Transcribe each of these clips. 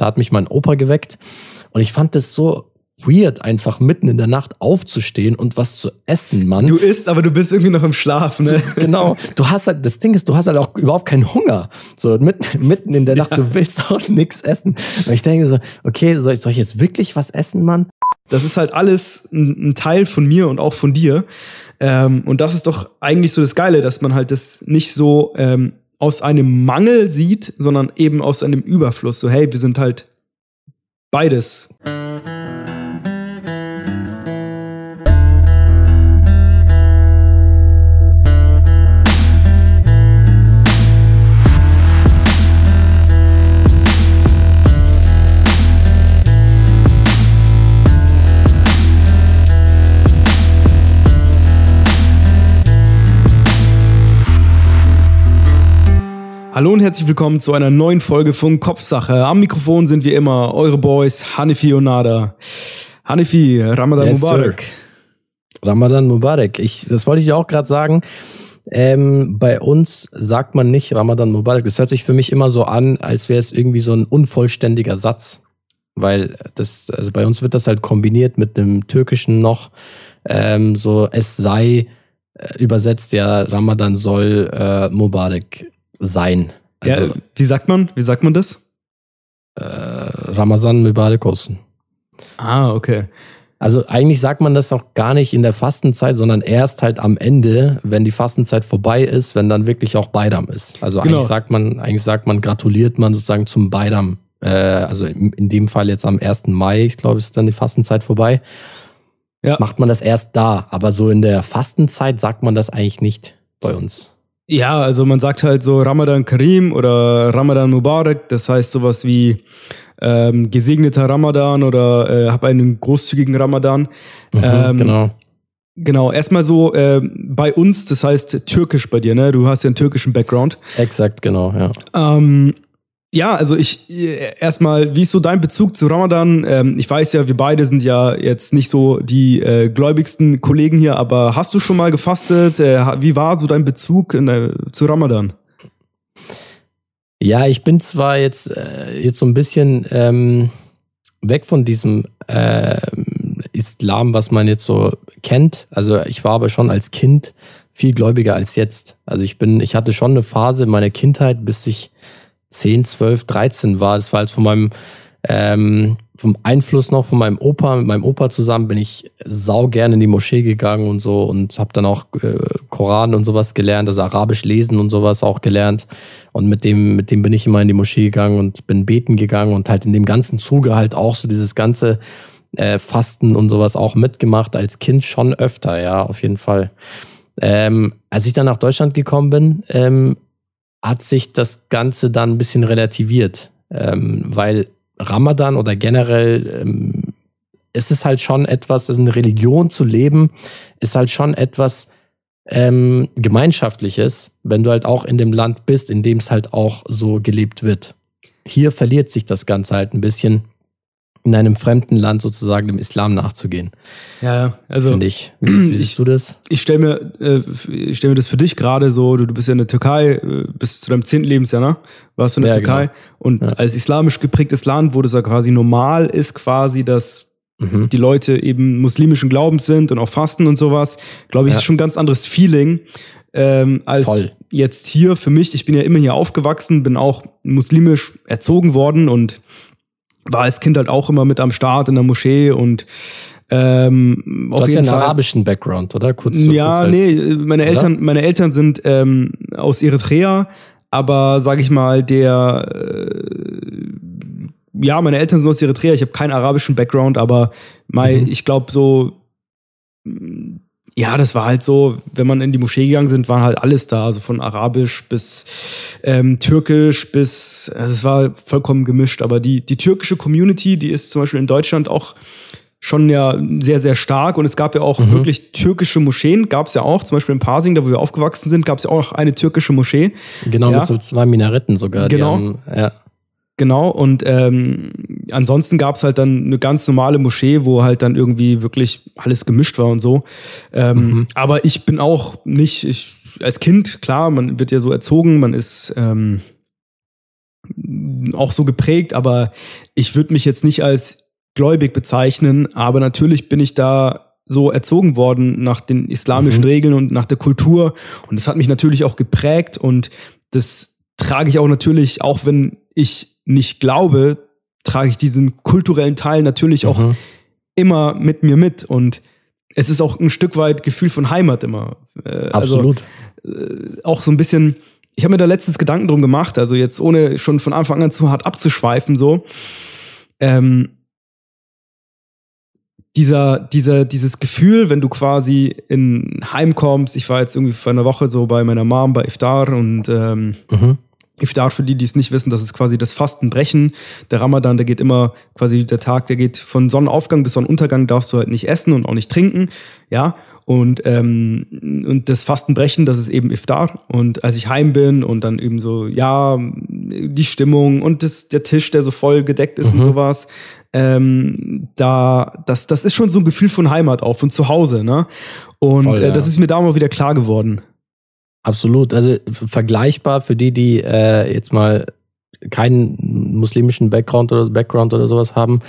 Da hat mich mein Opa geweckt und ich fand das so weird, einfach mitten in der Nacht aufzustehen und was zu essen, Mann. Du isst, aber du bist irgendwie noch im Schlaf, ne? Du, genau. Du hast halt, das Ding ist, du hast halt auch überhaupt keinen Hunger. So mitten, mitten in der Nacht, ja. du willst auch nichts essen. Und ich denke so, okay, soll ich, soll ich jetzt wirklich was essen, Mann? Das ist halt alles ein, ein Teil von mir und auch von dir. Ähm, und das ist doch eigentlich so das Geile, dass man halt das nicht so ähm, aus einem Mangel sieht, sondern eben aus einem Überfluss. So, hey, wir sind halt beides. Hallo und herzlich willkommen zu einer neuen Folge von Kopfsache. Am Mikrofon sind wie immer eure Boys Hanifi und Nada. Hanifi, Ramadan yes, Mubarak. Sir. Ramadan Mubarak. Ich, das wollte ich dir auch gerade sagen. Ähm, bei uns sagt man nicht Ramadan Mubarak. Das hört sich für mich immer so an, als wäre es irgendwie so ein unvollständiger Satz. Weil das, also bei uns wird das halt kombiniert mit einem türkischen noch. Ähm, so, es sei äh, übersetzt, ja, Ramadan soll äh, Mubarak sein. Also, ja, wie sagt man? Wie sagt man das? Äh, Ramazan Mübarek olsun. Ah, okay. Also eigentlich sagt man das auch gar nicht in der Fastenzeit, sondern erst halt am Ende, wenn die Fastenzeit vorbei ist, wenn dann wirklich auch Beidam ist. Also genau. eigentlich sagt man, eigentlich sagt man, gratuliert man sozusagen zum Beidam. Äh, also in, in, dem Fall jetzt am 1. Mai, ich glaube, ist dann die Fastenzeit vorbei. Ja. Macht man das erst da. Aber so in der Fastenzeit sagt man das eigentlich nicht bei uns. Ja, also man sagt halt so Ramadan Karim oder Ramadan Mubarak, das heißt sowas wie ähm, gesegneter Ramadan oder äh, hab einen großzügigen Ramadan. Mhm, ähm, genau. Genau, erstmal so äh, bei uns, das heißt türkisch bei dir, ne? Du hast ja einen türkischen Background. Exakt, genau, ja. Ähm, ja, also ich erstmal, wie ist so dein Bezug zu Ramadan? Ähm, ich weiß ja, wir beide sind ja jetzt nicht so die äh, gläubigsten Kollegen hier, aber hast du schon mal gefastet? Äh, wie war so dein Bezug in, äh, zu Ramadan? Ja, ich bin zwar jetzt, äh, jetzt so ein bisschen ähm, weg von diesem äh, Islam, was man jetzt so kennt. Also ich war aber schon als Kind viel gläubiger als jetzt. Also ich bin, ich hatte schon eine Phase in meiner Kindheit, bis ich 10, 12, 13 war. Das war halt von meinem ähm, vom Einfluss noch von meinem Opa, mit meinem Opa zusammen bin ich sau gerne in die Moschee gegangen und so und habe dann auch äh, Koran und sowas gelernt, also Arabisch lesen und sowas auch gelernt und mit dem mit dem bin ich immer in die Moschee gegangen und bin beten gegangen und halt in dem ganzen Zuge halt auch so dieses ganze äh, Fasten und sowas auch mitgemacht als Kind schon öfter, ja, auf jeden Fall. Ähm, als ich dann nach Deutschland gekommen bin, ähm, hat sich das Ganze dann ein bisschen relativiert, ähm, weil Ramadan oder generell ähm, ist es halt schon etwas, eine Religion zu leben, ist halt schon etwas ähm, Gemeinschaftliches, wenn du halt auch in dem Land bist, in dem es halt auch so gelebt wird. Hier verliert sich das Ganze halt ein bisschen in einem fremden Land sozusagen dem Islam nachzugehen. Ja, also finde ich. Wie, wie siehst du das? Ich stelle mir, äh, ich stell mir das für dich gerade so. Du, du bist ja in der Türkei äh, bis zu deinem zehnten Lebensjahr, ne? Warst du in der ja, Türkei genau. und ja. als islamisch geprägtes Land, wo das ja quasi normal ist, quasi, dass mhm. die Leute eben muslimischen Glaubens sind und auch fasten und sowas, glaube ich, ja. ist schon ein ganz anderes Feeling. Ähm, als Voll. jetzt hier für mich, ich bin ja immer hier aufgewachsen, bin auch muslimisch erzogen worden und war als Kind halt auch immer mit am Start in der Moschee und ähm, du hast ja einen Fall, arabischen Background, oder? Kurz, ja, kurz als, nee, meine oder? Eltern, meine Eltern sind ähm, aus Eritrea, aber sag ich mal, der äh, ja, meine Eltern sind aus Eritrea, ich habe keinen arabischen Background, aber mein, mhm. ich glaube so ja, das war halt so, wenn man in die Moschee gegangen sind, war halt alles da, also von Arabisch bis ähm, Türkisch bis, also es war vollkommen gemischt. Aber die, die türkische Community, die ist zum Beispiel in Deutschland auch schon ja sehr, sehr stark und es gab ja auch mhm. wirklich türkische Moscheen, gab es ja auch, zum Beispiel in Pasing, da wo wir aufgewachsen sind, gab es ja auch eine türkische Moschee. Genau, ja. mit so zwei Minaretten sogar. Genau. Haben, ja. Genau, und ähm, ansonsten gab's halt dann eine ganz normale Moschee, wo halt dann irgendwie wirklich alles gemischt war und so. Ähm, mhm. Aber ich bin auch nicht, ich, als Kind, klar, man wird ja so erzogen, man ist, ähm, auch so geprägt, aber ich würde mich jetzt nicht als gläubig bezeichnen, aber natürlich bin ich da so erzogen worden nach den islamischen mhm. Regeln und nach der Kultur und das hat mich natürlich auch geprägt und das trage ich auch natürlich, auch wenn ich nicht glaube, trage ich diesen kulturellen Teil natürlich mhm. auch immer mit mir mit und es ist auch ein Stück weit Gefühl von Heimat immer. Äh, also, Absolut. Also, äh, auch so ein bisschen, ich habe mir da letztens Gedanken drum gemacht, also jetzt ohne schon von Anfang an zu hart abzuschweifen, so. Ähm, dieser, dieser, dieses Gefühl, wenn du quasi in Heim kommst, ich war jetzt irgendwie vor einer Woche so bei meiner Mom bei Iftar und ähm, mhm. Iftar für die, die es nicht wissen, das ist quasi das Fastenbrechen. Der Ramadan, der geht immer quasi der Tag, der geht von Sonnenaufgang bis Sonnenuntergang darfst du halt nicht essen und auch nicht trinken, ja. Und, ähm, und das Fastenbrechen, das ist eben Iftar. Und als ich heim bin und dann eben so, ja, die Stimmung und das, der Tisch, der so voll gedeckt ist mhm. und sowas, ähm, da, das, das ist schon so ein Gefühl von Heimat auch, von zu Hause, ne? Und voll, äh, ja. äh, das ist mir da mal wieder klar geworden. Absolut. Also vergleichbar für die, die äh, jetzt mal keinen muslimischen Background oder Background oder sowas haben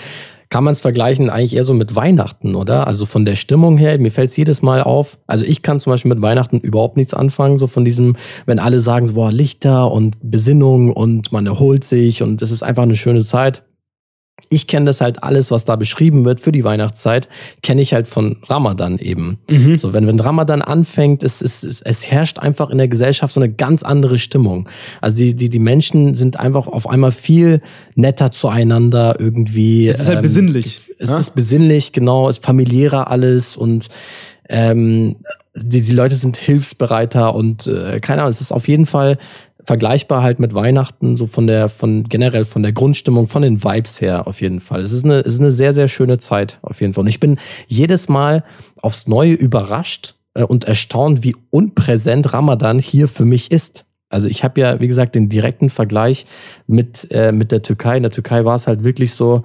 kann man es vergleichen eigentlich eher so mit Weihnachten, oder? Also von der Stimmung her, mir fällt es jedes Mal auf. Also ich kann zum Beispiel mit Weihnachten überhaupt nichts anfangen, so von diesem, wenn alle sagen, so, boah, Lichter und Besinnung und man erholt sich und es ist einfach eine schöne Zeit ich kenne das halt alles, was da beschrieben wird für die Weihnachtszeit, kenne ich halt von Ramadan eben. Mhm. So, wenn, wenn Ramadan anfängt, es, es, es, es herrscht einfach in der Gesellschaft so eine ganz andere Stimmung. Also die, die, die Menschen sind einfach auf einmal viel netter zueinander irgendwie. Es ist halt ähm, besinnlich. Es ja? ist besinnlich, genau, es ist familiärer alles und ähm, die, die Leute sind hilfsbereiter und äh, keine Ahnung, es ist auf jeden Fall vergleichbar halt mit Weihnachten, so von der, von generell von der Grundstimmung, von den Vibes her auf jeden Fall. Es ist eine, es ist eine sehr, sehr schöne Zeit auf jeden Fall. Und ich bin jedes Mal aufs Neue überrascht äh, und erstaunt, wie unpräsent Ramadan hier für mich ist. Also ich habe ja, wie gesagt, den direkten Vergleich mit, äh, mit der Türkei. In der Türkei war es halt wirklich so,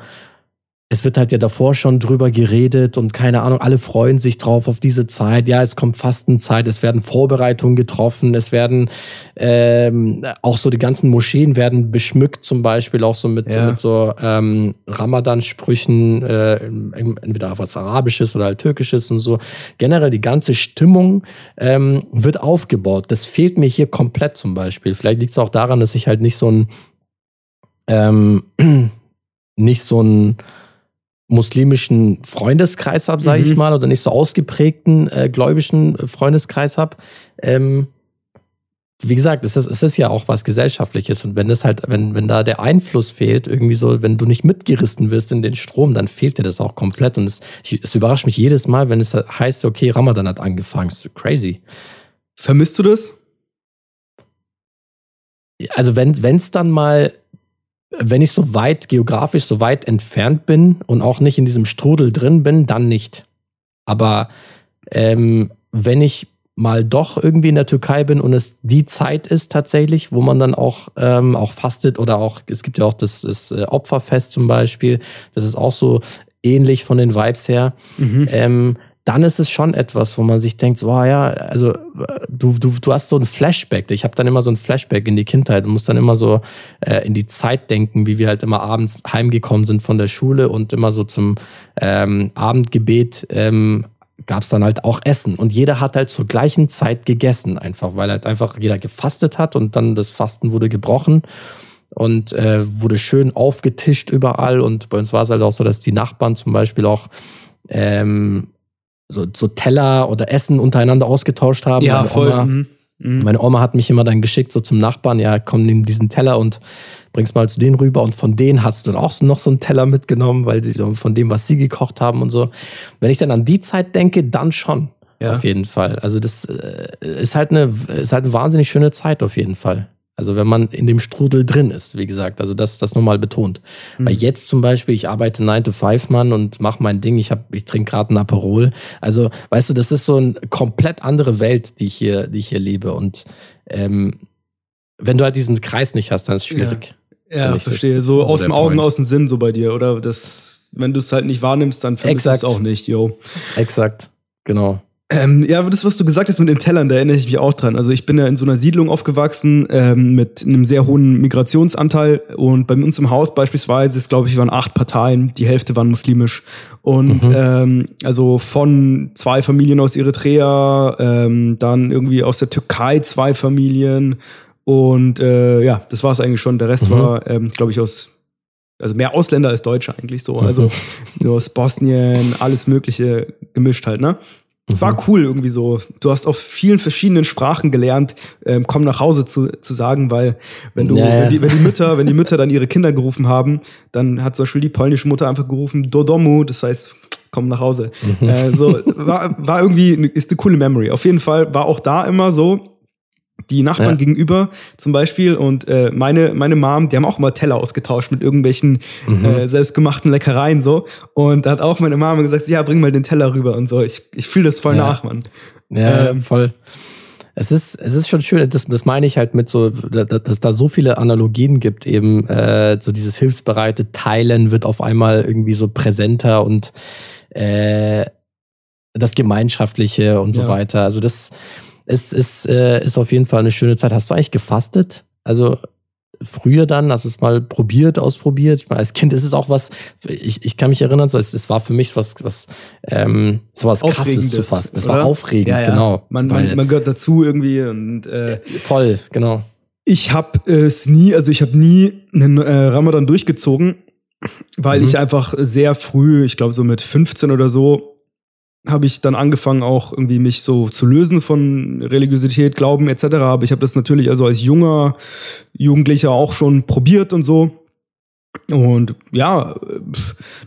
es wird halt ja davor schon drüber geredet und keine Ahnung, alle freuen sich drauf auf diese Zeit. Ja, es kommt Fastenzeit, es werden Vorbereitungen getroffen, es werden ähm, auch so die ganzen Moscheen werden beschmückt, zum Beispiel auch so mit, ja. mit so ähm, Ramadan-Sprüchen, äh, entweder was Arabisches oder halt Türkisches und so. Generell die ganze Stimmung ähm, wird aufgebaut. Das fehlt mir hier komplett zum Beispiel. Vielleicht liegt es auch daran, dass ich halt nicht so ein ähm, nicht so ein muslimischen Freundeskreis habe, sage mhm. ich mal, oder nicht so ausgeprägten äh, gläubischen Freundeskreis habe. Ähm, wie gesagt, es ist, es ist ja auch was Gesellschaftliches und wenn das halt, wenn, wenn da der Einfluss fehlt, irgendwie so, wenn du nicht mitgerissen wirst in den Strom, dann fehlt dir das auch komplett und es, es überrascht mich jedes Mal, wenn es heißt, okay, Ramadan hat angefangen. ist crazy. Vermisst du das? Also wenn es dann mal wenn ich so weit geografisch so weit entfernt bin und auch nicht in diesem Strudel drin bin, dann nicht. Aber ähm, wenn ich mal doch irgendwie in der Türkei bin und es die Zeit ist tatsächlich, wo man dann auch, ähm, auch fastet oder auch, es gibt ja auch das, das äh, Opferfest zum Beispiel, das ist auch so ähnlich von den Vibes her. Mhm. Ähm, dann ist es schon etwas, wo man sich denkt, so, oh ja, also du, du, du hast so ein Flashback. Ich habe dann immer so ein Flashback in die Kindheit und muss dann immer so äh, in die Zeit denken, wie wir halt immer abends heimgekommen sind von der Schule und immer so zum ähm, Abendgebet ähm, gab es dann halt auch Essen. Und jeder hat halt zur gleichen Zeit gegessen, einfach, weil halt einfach jeder gefastet hat und dann das Fasten wurde gebrochen und äh, wurde schön aufgetischt überall. Und bei uns war es halt auch so, dass die Nachbarn zum Beispiel auch ähm, so, so Teller oder Essen untereinander ausgetauscht haben. Ja, meine voll. Oma, mhm. mhm. Meine Oma hat mich immer dann geschickt, so zum Nachbarn, ja, komm, nimm diesen Teller und bring's mal zu denen rüber. Und von denen hast du dann auch noch so einen Teller mitgenommen, weil sie von dem, was sie gekocht haben und so. Wenn ich dann an die Zeit denke, dann schon. Ja. Auf jeden Fall. Also das äh, ist halt eine, ist halt eine wahnsinnig schöne Zeit auf jeden Fall. Also wenn man in dem Strudel drin ist, wie gesagt, also das das nochmal betont. Mhm. Weil jetzt zum Beispiel, ich arbeite 9 to 5 Mann und mache mein Ding, ich hab, ich trinke gerade ein Aperol. Also, weißt du, das ist so eine komplett andere Welt, die ich hier, die ich hier lebe. Und ähm, wenn du halt diesen Kreis nicht hast, dann ist es schwierig. Ja, ja verstehe. So aus dem Augen, aus dem Sinn, so bei dir, oder? Das, wenn du es halt nicht wahrnimmst, dann vermisst du es auch nicht, yo. Exakt, genau. Ähm, ja, das, was du gesagt hast mit den Tellern, da erinnere ich mich auch dran. Also ich bin ja in so einer Siedlung aufgewachsen ähm, mit einem sehr hohen Migrationsanteil und bei uns im Haus beispielsweise, ist glaube ich, waren acht Parteien, die Hälfte waren muslimisch. Und mhm. ähm, also von zwei Familien aus Eritrea, ähm, dann irgendwie aus der Türkei zwei Familien und äh, ja, das war es eigentlich schon. Der Rest mhm. war, ähm, glaube ich, aus also mehr Ausländer als Deutsche eigentlich so. Also mhm. aus Bosnien, alles Mögliche gemischt halt, ne? Mhm. War cool irgendwie so. Du hast auf vielen verschiedenen Sprachen gelernt, ähm, komm nach Hause zu, zu sagen, weil wenn du, naja. wenn, die, wenn die Mütter, wenn die Mütter dann ihre Kinder gerufen haben, dann hat zum Beispiel die polnische Mutter einfach gerufen, Dodomu, das heißt, komm nach Hause. Mhm. Äh, so, war, war irgendwie, ist eine coole Memory. Auf jeden Fall war auch da immer so, die Nachbarn ja. gegenüber zum Beispiel und äh, meine meine Mom, die haben auch immer Teller ausgetauscht mit irgendwelchen mhm. äh, selbstgemachten Leckereien so und da hat auch meine Mama gesagt, ja bring mal den Teller rüber und so. Ich ich fühle das voll ja. nach, Mann. Ja, ähm, voll. Es ist es ist schon schön, das das meine ich halt mit so, dass da so viele Analogien gibt eben äh, so dieses hilfsbereite Teilen wird auf einmal irgendwie so präsenter und äh, das Gemeinschaftliche und so ja. weiter. Also das es ist, äh, ist auf jeden Fall eine schöne Zeit. Hast du eigentlich gefastet? Also früher dann, hast du es mal probiert, ausprobiert? Ich meine, als Kind ist es auch was, ich, ich kann mich erinnern, so, es, es war für mich was, was, ähm, so was krasses zu fasten. Es war aufregend, ja, ja. genau. Man, man, man gehört dazu irgendwie und äh, voll, genau. Ich habe es nie, also ich habe nie einen äh, Ramadan durchgezogen, weil mhm. ich einfach sehr früh, ich glaube so mit 15 oder so, habe ich dann angefangen auch irgendwie mich so zu lösen von Religiosität, Glauben etc. Aber ich habe das natürlich also als junger Jugendlicher auch schon probiert und so. Und ja,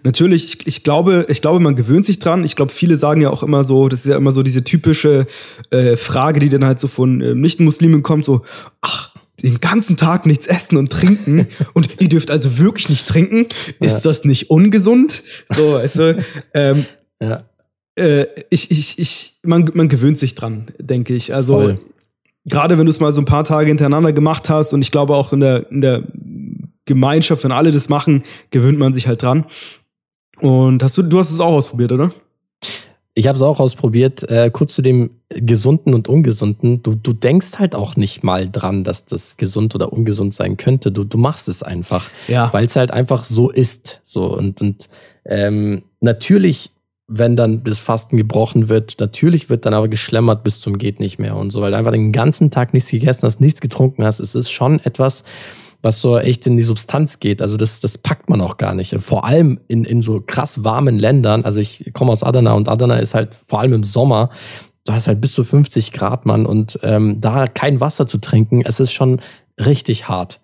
natürlich, ich, ich, glaube, ich glaube, man gewöhnt sich dran. Ich glaube, viele sagen ja auch immer so, das ist ja immer so diese typische äh, Frage, die dann halt so von äh, Nicht-Muslimen kommt, so, ach, den ganzen Tag nichts essen und trinken und ihr dürft also wirklich nicht trinken. Ist ja. das nicht ungesund? So, also, ähm, ja äh, ich, ich, ich, man, man gewöhnt sich dran, denke ich. Also Voll. gerade wenn du es mal so ein paar Tage hintereinander gemacht hast und ich glaube auch in der, in der Gemeinschaft, wenn alle das machen, gewöhnt man sich halt dran. Und hast du, du hast es auch ausprobiert, oder? Ich habe es auch ausprobiert. Äh, kurz zu dem Gesunden und Ungesunden. Du, du denkst halt auch nicht mal dran, dass das gesund oder ungesund sein könnte. Du, du machst es einfach, ja. weil es halt einfach so ist. So und und ähm, natürlich wenn dann das Fasten gebrochen wird. Natürlich wird dann aber geschlemmert bis zum geht nicht mehr und so, weil du einfach den ganzen Tag nichts gegessen hast, nichts getrunken hast. Es ist schon etwas, was so echt in die Substanz geht. Also das, das packt man auch gar nicht. Vor allem in, in so krass warmen Ländern. Also ich komme aus Adana und Adana ist halt vor allem im Sommer, du hast halt bis zu 50 Grad, Mann. Und ähm, da kein Wasser zu trinken, es ist schon richtig hart.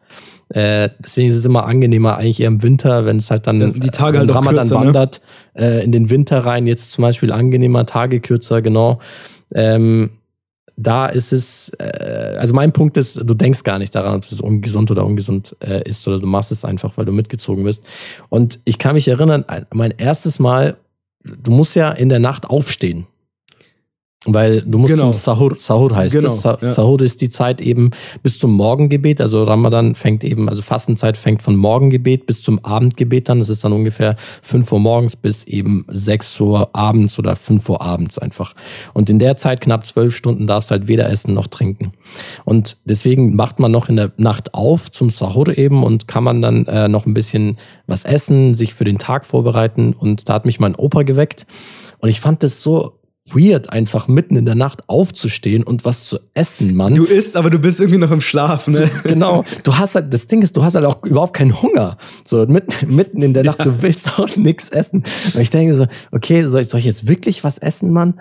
Äh, deswegen ist es immer angenehmer, eigentlich eher im Winter, wenn es halt dann die Tage halt Ramadan kürzer, ne? wandert, ne? äh, in den Winter rein, jetzt zum Beispiel angenehmer, Tage kürzer, genau. Ähm, da ist es, äh, also mein Punkt ist, du denkst gar nicht daran, ob es ungesund oder ungesund äh, ist, oder du machst es einfach, weil du mitgezogen bist. Und ich kann mich erinnern, mein erstes Mal, du musst ja in der Nacht aufstehen. Weil du musst genau. zum Sahur, Sahur heißt genau, es. Sa ja. Sahur ist die Zeit eben bis zum Morgengebet. Also Ramadan fängt eben, also Fastenzeit fängt von Morgengebet bis zum Abendgebet dann. Das ist dann ungefähr 5 Uhr morgens bis eben 6 Uhr abends oder 5 Uhr abends einfach. Und in der Zeit, knapp zwölf Stunden, darfst du halt weder essen noch trinken. Und deswegen macht man noch in der Nacht auf zum Sahur eben und kann man dann äh, noch ein bisschen was essen, sich für den Tag vorbereiten. Und da hat mich mein Opa geweckt. Und ich fand das so weird, einfach mitten in der Nacht aufzustehen und was zu essen, Mann. Du isst, aber du bist irgendwie noch im Schlaf, ne? genau. Du hast halt, das Ding ist, du hast halt auch überhaupt keinen Hunger. So mitten, mitten in der Nacht, ja. du willst auch nichts essen. Und ich denke so, okay, soll ich, soll ich jetzt wirklich was essen, Mann?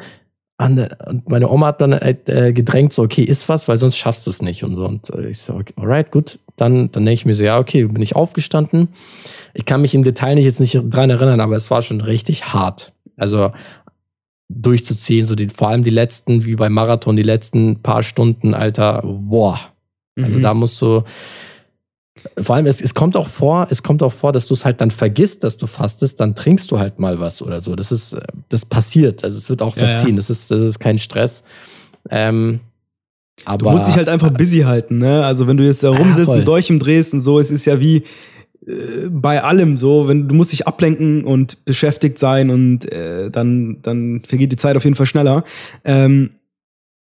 Und meine Oma hat dann halt, äh, gedrängt, so, okay, isst was, weil sonst schaffst du es nicht und so. Und äh, ich so, okay, alright, gut. Dann, dann denke ich mir so, ja, okay, bin ich aufgestanden. Ich kann mich im Detail nicht jetzt nicht dran erinnern, aber es war schon richtig hart. Also durchzuziehen. So die, vor allem die letzten, wie beim Marathon, die letzten paar Stunden, Alter, boah. Also mhm. da musst du. Vor allem, es, es kommt auch vor, es kommt auch vor, dass du es halt dann vergisst, dass du fastest, dann trinkst du halt mal was oder so. Das ist, das passiert. Also es wird auch verziehen. Ja, ja. Das ist, das ist kein Stress. Ähm, aber, du musst dich halt einfach busy halten, ne? Also wenn du jetzt da rumsitzt ja, und durch im drehst und so, es ist ja wie, äh, bei allem so, wenn du musst dich ablenken und beschäftigt sein und äh, dann, dann vergeht die Zeit auf jeden Fall schneller. Ähm,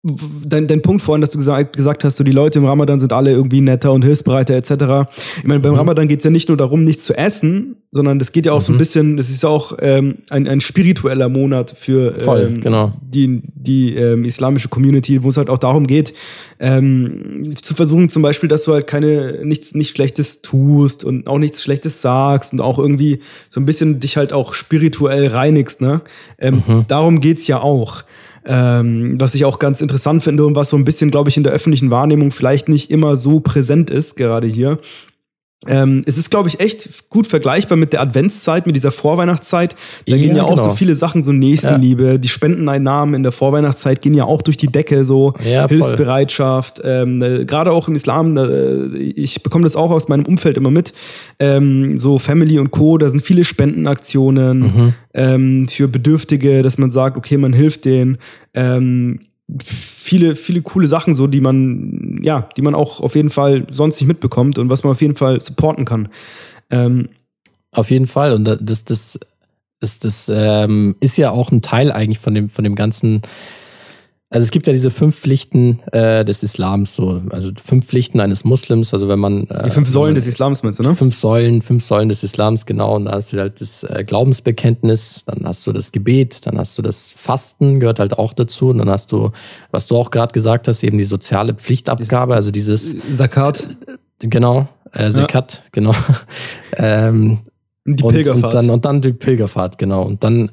dein, dein Punkt vorhin, dass du gesagt, gesagt hast, so die Leute im Ramadan sind alle irgendwie netter und hilfsbereiter etc. Ich meine, beim mhm. Ramadan geht es ja nicht nur darum, nichts zu essen, sondern das geht ja auch mhm. so ein mhm. bisschen, das ist ja auch ähm, ein, ein spiritueller Monat für Voll, ähm, genau. die, die ähm, islamische Community, wo es halt auch darum geht, ähm, zu versuchen zum Beispiel, dass du halt keine nichts nicht Schlechtes tust und auch nichts Schlechtes sagst und auch irgendwie so ein bisschen dich halt auch spirituell reinigst. Ne? Ähm, mhm. Darum geht's ja auch. Ähm, was ich auch ganz interessant finde und was so ein bisschen, glaube ich, in der öffentlichen Wahrnehmung vielleicht nicht immer so präsent ist, gerade hier. Ähm, es ist, glaube ich, echt gut vergleichbar mit der Adventszeit, mit dieser Vorweihnachtszeit. Da ja, gehen ja auch genau. so viele Sachen, so Nächstenliebe, ja. die Spendeneinnahmen in der Vorweihnachtszeit gehen ja auch durch die Decke, so ja, Hilfsbereitschaft. Ähm, äh, Gerade auch im Islam, äh, ich bekomme das auch aus meinem Umfeld immer mit. Ähm, so Family und Co., da sind viele Spendenaktionen mhm. ähm, für Bedürftige, dass man sagt, okay, man hilft denen. Viele, viele coole Sachen, so die man, ja, die man auch auf jeden Fall sonst nicht mitbekommt und was man auf jeden Fall supporten kann. Ähm, auf jeden Fall. Und das, das, das, das ähm, ist ja auch ein Teil eigentlich von dem, von dem ganzen also es gibt ja diese fünf Pflichten äh, des Islams, so also fünf Pflichten eines Muslims. Also wenn man äh, die fünf Säulen des Islams meinst du, ne? Fünf Säulen, fünf Säulen des Islams, genau. Und da hast du halt das äh, Glaubensbekenntnis, dann hast du das Gebet, dann hast du das Fasten, gehört halt auch dazu. Und dann hast du, was du auch gerade gesagt hast, eben die soziale Pflichtabgabe, also dieses Zakat. Äh, genau, äh, Zakat, ja. genau. ähm, die Pilgerfahrt. Und, und, dann, und dann die Pilgerfahrt, genau. Und dann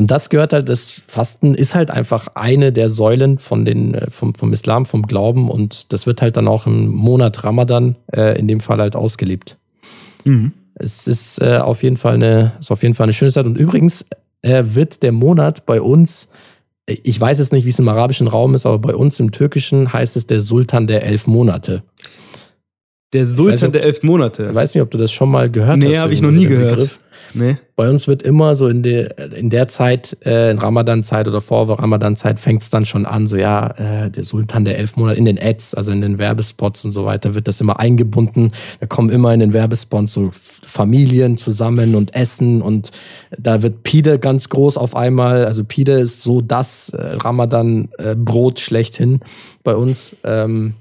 und das gehört halt, das Fasten ist halt einfach eine der Säulen von den, äh, vom, vom Islam, vom Glauben und das wird halt dann auch im Monat Ramadan äh, in dem Fall halt ausgelebt. Mhm. Es ist äh, auf jeden Fall eine, ist auf jeden Fall eine schöne Zeit. Und übrigens äh, wird der Monat bei uns, ich weiß jetzt nicht, wie es im arabischen Raum ist, aber bei uns im Türkischen heißt es der Sultan der elf Monate. Der Sultan nicht, der elf Monate. Ich weiß nicht, ob du das schon mal gehört nee, hast. Nee, habe ich noch nie gehört. Begriff. Nee. Bei uns wird immer so in der, in der Zeit, äh, in Ramadan-Zeit oder vor Ramadan-Zeit fängt es dann schon an, so ja, äh, der Sultan der elf Monate in den Ads, also in den Werbespots und so weiter, wird das immer eingebunden. Da kommen immer in den Werbespots so Familien zusammen und essen und da wird Pide ganz groß auf einmal. Also Pide ist so das äh, Ramadan-Brot äh, schlechthin bei uns. Ähm,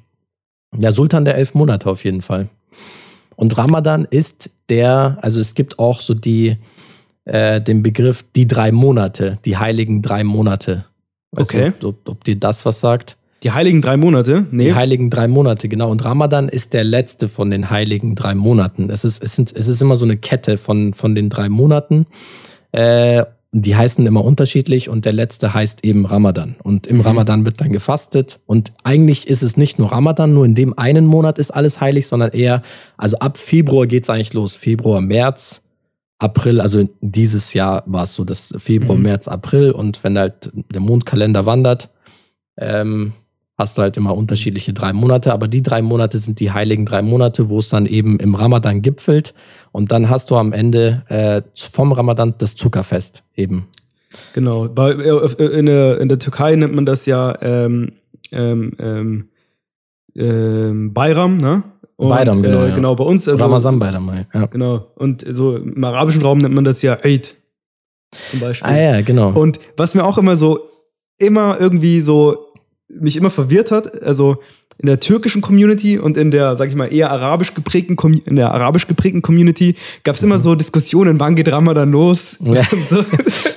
der Sultan der elf Monate auf jeden Fall. Und Ramadan ist der, also es gibt auch so die, äh, den Begriff die drei Monate, die heiligen drei Monate. Weiß okay. Nicht, ob, ob dir das was sagt? Die heiligen drei Monate? Nee. Die heiligen drei Monate, genau. Und Ramadan ist der letzte von den heiligen drei Monaten. Es ist, es sind, es ist immer so eine Kette von, von den drei Monaten. Äh, die heißen immer unterschiedlich und der letzte heißt eben Ramadan. Und im mhm. Ramadan wird dann gefastet. Und eigentlich ist es nicht nur Ramadan, nur in dem einen Monat ist alles heilig, sondern eher, also ab Februar geht's eigentlich los. Februar, März, April, also dieses Jahr war es so, dass Februar, mhm. März, April und wenn halt der Mondkalender wandert, ähm, hast du halt immer unterschiedliche drei Monate. Aber die drei Monate sind die heiligen drei Monate, wo es dann eben im Ramadan gipfelt. Und dann hast du am Ende äh, vom Ramadan das Zuckerfest eben. Genau. Äh, in, der, in der Türkei nennt man das ja ähm, ähm, ähm, ähm Bayram, ne? Und, Bayram, genau. Äh, ja. Genau, bei uns. Also, Ramazan Bayram, ja. Genau. Und so im arabischen Raum nennt man das ja Eid. Zum Beispiel. Ah ja, genau. Und was mir auch immer so, immer irgendwie so, mich immer verwirrt hat, also in der türkischen Community und in der, sag ich mal, eher arabisch geprägten, in der arabisch geprägten Community gab es immer mhm. so Diskussionen, wann geht Ramadan los? Ja. So.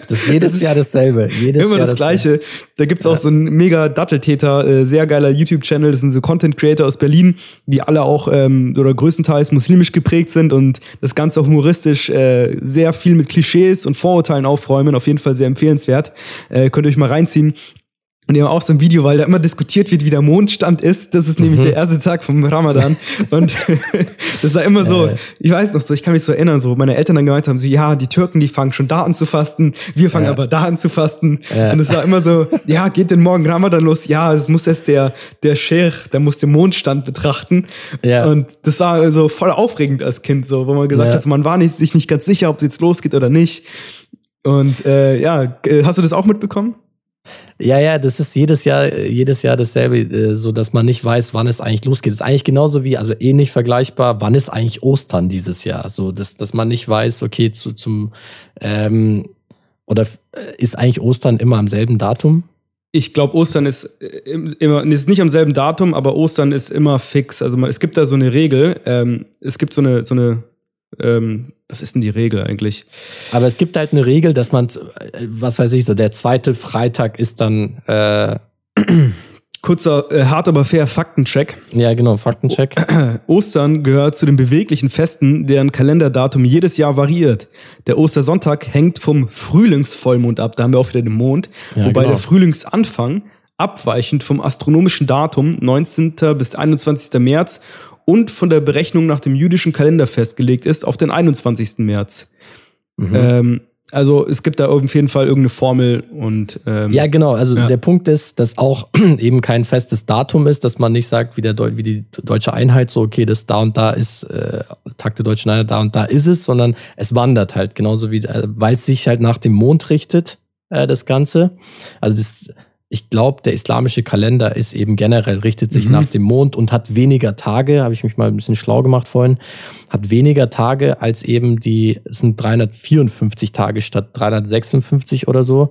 Das ist jedes Jahr dasselbe. Jedes immer Jahr das, Gleiche. Da gibt's auch so einen mega Datteltäter, äh, sehr geiler YouTube-Channel. Das sind so Content Creator aus Berlin, die alle auch ähm, oder größtenteils muslimisch geprägt sind und das Ganze auch humoristisch äh, sehr viel mit Klischees und Vorurteilen aufräumen. Auf jeden Fall sehr empfehlenswert. Äh, könnt ihr euch mal reinziehen. Die haben auch so ein Video, weil da immer diskutiert wird, wie der Mondstand ist. Das ist nämlich mhm. der erste Tag vom Ramadan. Und das war immer so, ich weiß noch so, ich kann mich so erinnern, so meine Eltern dann gemeint haben, so ja, die Türken, die fangen schon da an zu fasten, wir fangen ja. aber da an zu fasten. Ja. Und es war immer so, ja, geht denn morgen Ramadan los? Ja, es muss erst der, der Sheikh, der muss den Mondstand betrachten. Ja. Und das war so voll aufregend als Kind, so, wo man gesagt ja. hat, man war nicht, sich nicht ganz sicher, ob es jetzt losgeht oder nicht. Und äh, ja, hast du das auch mitbekommen? Ja, ja, das ist jedes Jahr, jedes Jahr dasselbe, äh, so dass man nicht weiß, wann es eigentlich losgeht. Das ist eigentlich genauso wie, also ähnlich vergleichbar, wann ist eigentlich Ostern dieses Jahr? So, dass, dass man nicht weiß, okay, zu, zum, ähm, oder äh, ist eigentlich Ostern immer am selben Datum? Ich glaube, Ostern ist äh, immer, ist nicht am selben Datum, aber Ostern ist immer fix. Also man, es gibt da so eine Regel. Ähm, es gibt so eine, so eine ähm, was ist denn die Regel eigentlich? Aber es gibt halt eine Regel, dass man, was weiß ich, so der zweite Freitag ist dann. Äh Kurzer, äh, hart aber fair Faktencheck. Ja, genau, Faktencheck. Ostern gehört zu den beweglichen Festen, deren Kalenderdatum jedes Jahr variiert. Der Ostersonntag hängt vom Frühlingsvollmond ab, da haben wir auch wieder den Mond, ja, wobei genau. der Frühlingsanfang abweichend vom astronomischen Datum 19. bis 21. März und von der Berechnung nach dem jüdischen Kalender festgelegt ist auf den 21. März. Mhm. Ähm, also es gibt da auf jeden Fall irgendeine Formel und ähm, ja genau. Also ja. der Punkt ist, dass auch eben kein festes Datum ist, dass man nicht sagt, wie der Deu wie die deutsche Einheit so okay, das da und da ist äh, Tag der deutschen Einheit, da und da ist es, sondern es wandert halt genauso wie, äh, weil es sich halt nach dem Mond richtet äh, das Ganze. Also das ich glaube, der islamische Kalender ist eben generell, richtet sich mhm. nach dem Mond und hat weniger Tage, habe ich mich mal ein bisschen schlau gemacht vorhin, hat weniger Tage als eben die, es sind 354 Tage statt 356 oder so.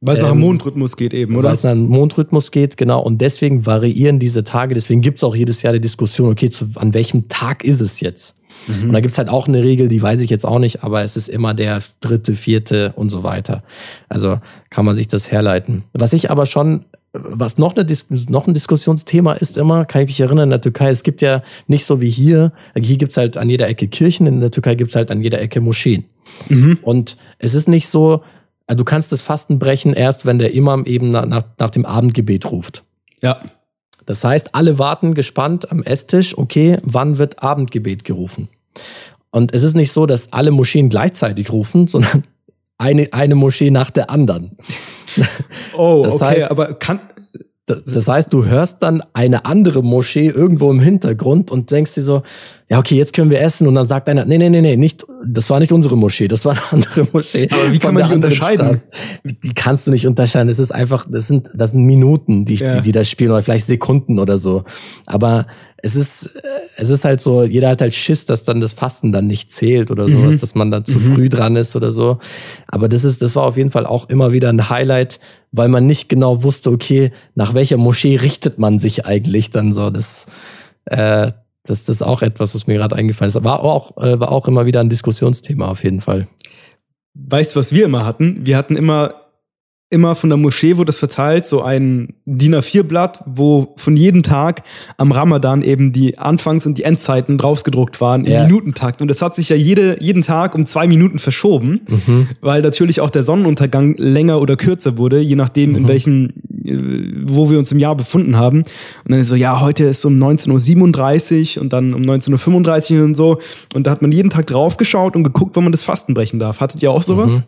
Weil es ähm, nach dem Mondrhythmus geht eben, oder? Weil es nach dem Mondrhythmus geht, genau. Und deswegen variieren diese Tage. Deswegen gibt es auch jedes Jahr die Diskussion, okay, zu, an welchem Tag ist es jetzt? Mhm. Und da gibt's halt auch eine Regel, die weiß ich jetzt auch nicht, aber es ist immer der dritte, vierte und so weiter. Also kann man sich das herleiten. Was ich aber schon was noch, eine Dis noch ein Diskussionsthema ist immer, kann ich mich erinnern, in der Türkei, es gibt ja nicht so wie hier, hier gibt's halt an jeder Ecke Kirchen, in der Türkei gibt's halt an jeder Ecke Moscheen. Mhm. Und es ist nicht so, du kannst das Fasten brechen erst, wenn der Imam eben nach, nach dem Abendgebet ruft. Ja. Das heißt, alle warten gespannt am Esstisch, okay, wann wird Abendgebet gerufen? Und es ist nicht so, dass alle Moscheen gleichzeitig rufen, sondern eine, eine Moschee nach der anderen. Oh, das okay, heißt, aber kann, das heißt, du hörst dann eine andere Moschee irgendwo im Hintergrund und denkst dir so, ja, okay, jetzt können wir essen. Und dann sagt einer, nee, nee, nee, nee, nicht, das war nicht unsere Moschee, das war eine andere Moschee. Aber wie kann man die unterscheiden? Die, die, kannst du nicht unterscheiden. Es ist einfach, das sind, das sind Minuten, die, ja. die, die da spielen, oder vielleicht Sekunden oder so. Aber es ist, äh, es ist halt so, jeder hat halt Schiss, dass dann das Fasten dann nicht zählt oder sowas, mhm. dass man dann zu mhm. früh dran ist oder so. Aber das ist, das war auf jeden Fall auch immer wieder ein Highlight, weil man nicht genau wusste, okay, nach welcher Moschee richtet man sich eigentlich dann so. Das, äh, das, das ist auch etwas, was mir gerade eingefallen ist. War auch, äh, war auch immer wieder ein Diskussionsthema auf jeden Fall. Weißt du, was wir immer hatten? Wir hatten immer immer von der Moschee wurde es verteilt, so ein DIN A4-Blatt, wo von jedem Tag am Ramadan eben die Anfangs- und die Endzeiten draufgedruckt waren im ja. Minutentakt. Und das hat sich ja jede, jeden Tag um zwei Minuten verschoben, mhm. weil natürlich auch der Sonnenuntergang länger oder kürzer wurde, je nachdem, mhm. in welchen, äh, wo wir uns im Jahr befunden haben. Und dann ist so, ja, heute ist um 19.37 Uhr und dann um 19.35 Uhr und so. Und da hat man jeden Tag draufgeschaut und geguckt, wann man das Fasten brechen darf. Hattet ihr auch sowas? Mhm.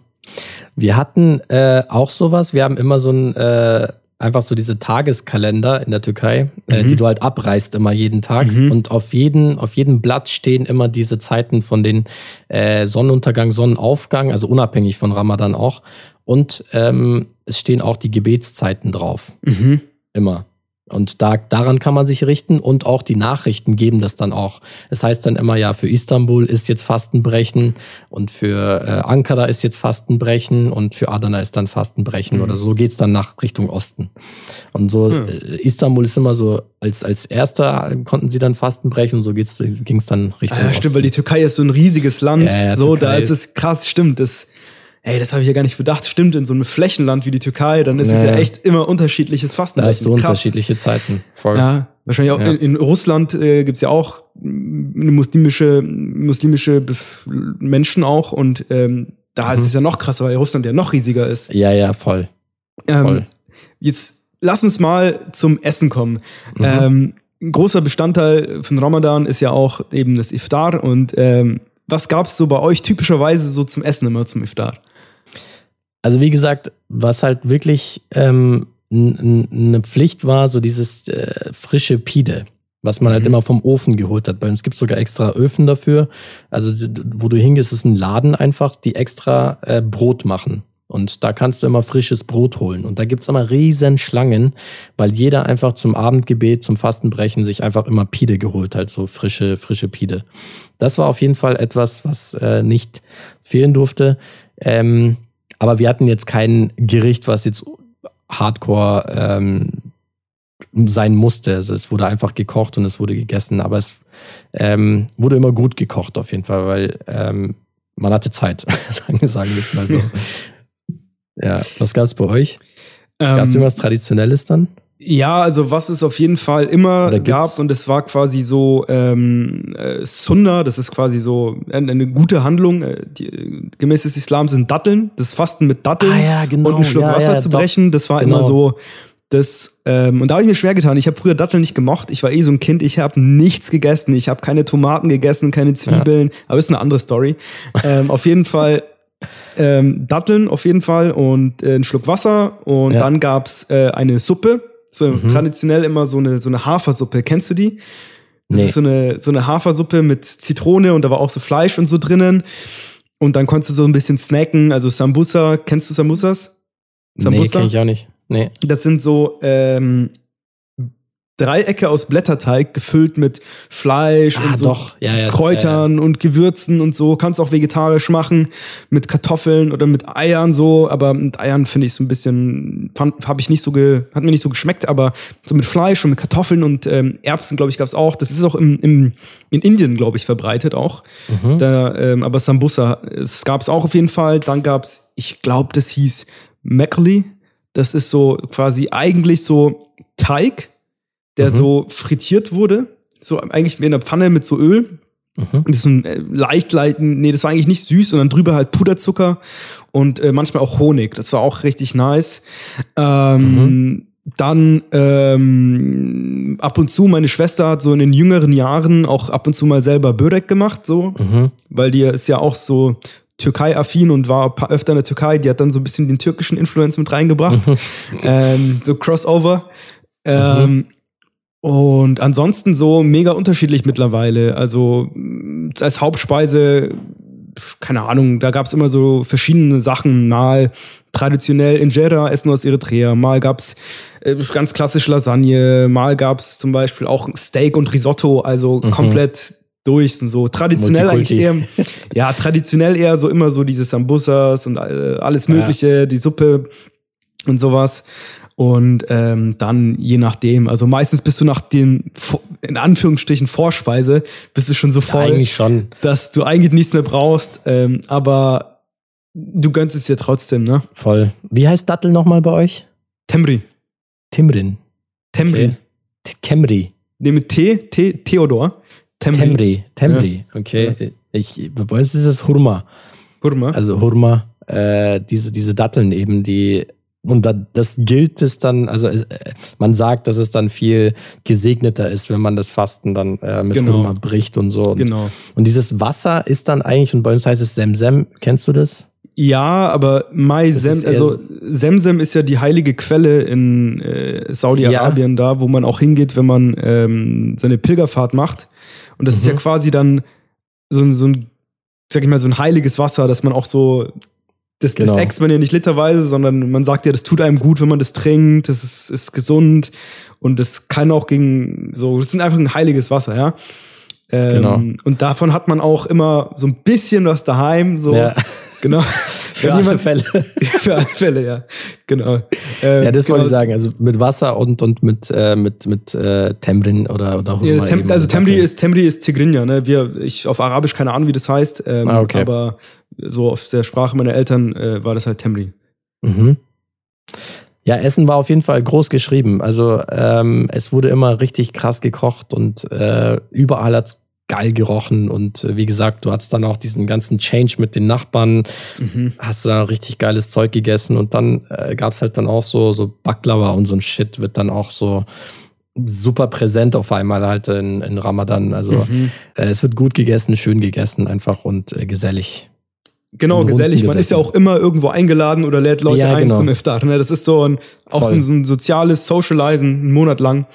Wir hatten äh, auch sowas. Wir haben immer so ein äh, einfach so diese Tageskalender in der Türkei, äh, mhm. die du halt abreißt immer jeden Tag. Mhm. Und auf jeden, auf jedem Blatt stehen immer diese Zeiten von den äh, Sonnenuntergang, Sonnenaufgang, also unabhängig von Ramadan auch. Und ähm, es stehen auch die Gebetszeiten drauf. Mhm. Immer. Und da, daran kann man sich richten und auch die Nachrichten geben das dann auch. Es heißt dann immer, ja, für Istanbul ist jetzt Fastenbrechen und für äh, Ankara ist jetzt Fastenbrechen und für Adana ist dann Fastenbrechen mhm. oder so geht's dann nach Richtung Osten. Und so, mhm. äh, Istanbul ist immer so, als, als erster konnten sie dann Fastenbrechen und so geht's, ging's dann Richtung ah, Osten. Stimmt, weil die Türkei ist so ein riesiges Land. Ja, ja, so, Türkei. da ist es krass, stimmt. Das, ey, das habe ich ja gar nicht bedacht, stimmt, in so einem Flächenland wie die Türkei, dann ist naja. es ja echt immer unterschiedliches Fasten. Da ist so Krass. unterschiedliche Zeiten. Voll. Ja, wahrscheinlich auch ja. in, in, Russland äh, gibt's ja auch eine muslimische, muslimische Bef Menschen auch und ähm, da mhm. ist es ja noch krasser, weil Russland ja noch riesiger ist. Ja, ja, voll. Ähm, voll. Jetzt lass uns mal zum Essen kommen. Mhm. Ähm, ein großer Bestandteil von Ramadan ist ja auch eben das Iftar und ähm, was gab's so bei euch typischerweise so zum Essen immer zum Iftar? Also wie gesagt, was halt wirklich ähm, eine Pflicht war, so dieses äh, frische Pide, was man halt mhm. halt immer vom Ofen geholt hat. Bei uns gibt es sogar extra Öfen dafür. Also wo du hingehst, ist ein Laden einfach, die extra äh, Brot machen. Und da kannst du immer frisches Brot holen. Und da gibt's immer riesen Schlangen, weil jeder einfach zum Abendgebet, zum Fastenbrechen sich einfach immer Pide geholt hat, so frische, frische Pide. Das war auf jeden Fall etwas, was äh, nicht fehlen durfte. Ähm, aber wir hatten jetzt kein Gericht, was jetzt hardcore ähm, sein musste. Also es wurde einfach gekocht und es wurde gegessen. Aber es ähm, wurde immer gut gekocht auf jeden Fall, weil ähm, man hatte Zeit, sagen wir sagen wir es mal so. Ja, was gab es bei euch? Gab es ähm, irgendwas Traditionelles dann? Ja, also was es auf jeden Fall immer gab und es war quasi so ähm, äh, Sunna, das ist quasi so eine, eine gute Handlung. Äh, die, gemäß des Islams sind Datteln, das Fasten mit Datteln ah, ja, genau. und einen Schluck ja, Wasser ja, zu brechen, das war genau. immer so das ähm, und da habe ich mir schwer getan. Ich habe früher Datteln nicht gemocht. Ich war eh so ein Kind. Ich habe nichts gegessen. Ich habe keine Tomaten gegessen, keine Zwiebeln. Aber ist eine andere Story. ähm, auf jeden Fall ähm, Datteln auf jeden Fall und äh, einen Schluck Wasser und dann gab's äh, eine Suppe, so mhm. traditionell immer so eine so eine Hafersuppe. Kennst du die? Das nee. ist so eine so eine Hafersuppe mit Zitrone und da war auch so Fleisch und so drinnen. Und dann konntest du so ein bisschen snacken, also Sambusa. Kennst du Sambusas? Sambusa? Nee, kenn ich auch nicht. Nee. Das sind so ähm, Dreiecke aus Blätterteig gefüllt mit Fleisch ah, und so ja, ja, Kräutern ja, und Gewürzen und so. Kannst auch vegetarisch machen mit Kartoffeln oder mit Eiern so. Aber mit Eiern finde ich so ein bisschen, habe ich nicht so, ge, hat mir nicht so geschmeckt. Aber so mit Fleisch und mit Kartoffeln und ähm, Erbsen, glaube ich, gab es auch. Das ist auch im, im, in Indien, glaube ich, verbreitet auch. Mhm. Da, ähm, aber Sambusa, es gab es auch auf jeden Fall. Dann gab es, ich glaube, das hieß Makgeolli. Das ist so quasi eigentlich so Teig der mhm. so frittiert wurde. So eigentlich wie in der Pfanne mit so Öl. Mhm. Und das ist so ein äh, leicht, leicht, nee, das war eigentlich nicht süß, sondern drüber halt Puderzucker und äh, manchmal auch Honig. Das war auch richtig nice. Ähm, mhm. Dann ähm, ab und zu, meine Schwester hat so in den jüngeren Jahren auch ab und zu mal selber Börek gemacht, so, mhm. weil die ist ja auch so Türkei-affin und war öfter in der Türkei. Die hat dann so ein bisschen den türkischen Influence mit reingebracht, ähm, so Crossover. Ähm, mhm. Und ansonsten so mega unterschiedlich mittlerweile. Also als Hauptspeise, keine Ahnung, da gab es immer so verschiedene Sachen. Mal traditionell Injera, Essen aus Eritrea. Mal gab's äh, ganz klassisch Lasagne. Mal gab's zum Beispiel auch Steak und Risotto. Also mhm. komplett durch und so. Traditionell eigentlich eher, ja, traditionell eher so immer so diese Sambusas und äh, alles Mögliche, ja. die Suppe und sowas. Und ähm, dann je nachdem, also meistens bist du nach dem, in Anführungsstrichen, Vorspeise, bist du schon so voll, ja, eigentlich schon. dass du eigentlich nichts mehr brauchst. Ähm, aber du gönnst es dir trotzdem, ne? Voll. Wie heißt Dattel nochmal bei euch? Temri. Timrin. Temri. Okay. Kemri. Ne, mit T, T, Theodor. Temri. Temri, Temri. Ja. okay. Ja. Ich, bei uns ist es Hurma. Hurma? Also Hurma, äh, diese, diese Datteln eben, die und da, das gilt es dann, also äh, man sagt, dass es dann viel gesegneter ist, wenn man das Fasten dann äh, mit genau. Hummer bricht und so. Und, genau. Und dieses Wasser ist dann eigentlich, und bei uns heißt es Semsem, kennst du das? Ja, aber Mai Sem, also Semsem ist ja die heilige Quelle in äh, Saudi-Arabien ja. da, wo man auch hingeht, wenn man ähm, seine Pilgerfahrt macht. Und das mhm. ist ja mhm. quasi dann so, so ein, sag ich mal, so ein heiliges Wasser, dass man auch so das, genau. das äxt man ja nicht literweise, sondern man sagt ja, das tut einem gut, wenn man das trinkt, das ist, ist gesund und das kann auch gegen so, das ist einfach ein heiliges Wasser, ja. Ähm, genau. Und davon hat man auch immer so ein bisschen was daheim, so. Ja. Genau. Für alle Fälle. für alle Fälle, ja. Genau. Ähm, ja, das genau. wollte ich sagen. Also mit Wasser und, und mit, äh, mit, mit äh, Temrin oder, oder ja, Tem Also Temri ist, Temri ist Tigrinja, ne? Wir, ich auf Arabisch keine Ahnung, wie das heißt. Ähm, ah, okay. Aber so aus der Sprache meiner Eltern äh, war das halt Temri. Mhm. Ja, Essen war auf jeden Fall groß geschrieben. Also ähm, es wurde immer richtig krass gekocht und äh, überall hat's geil gerochen und äh, wie gesagt, du hattest dann auch diesen ganzen Change mit den Nachbarn, mhm. hast du dann richtig geiles Zeug gegessen und dann äh, gab's halt dann auch so so Baklava und so ein Shit wird dann auch so super präsent auf einmal halt in, in Ramadan. Also mhm. äh, es wird gut gegessen, schön gegessen einfach und äh, gesellig. Genau, gesellig. Man ist ja auch immer irgendwo eingeladen oder lädt Leute ja, ein genau. zum Iftar. Ne? Das ist so ein, auch so ein, so ein, soziales Socializen, einen Monat lang.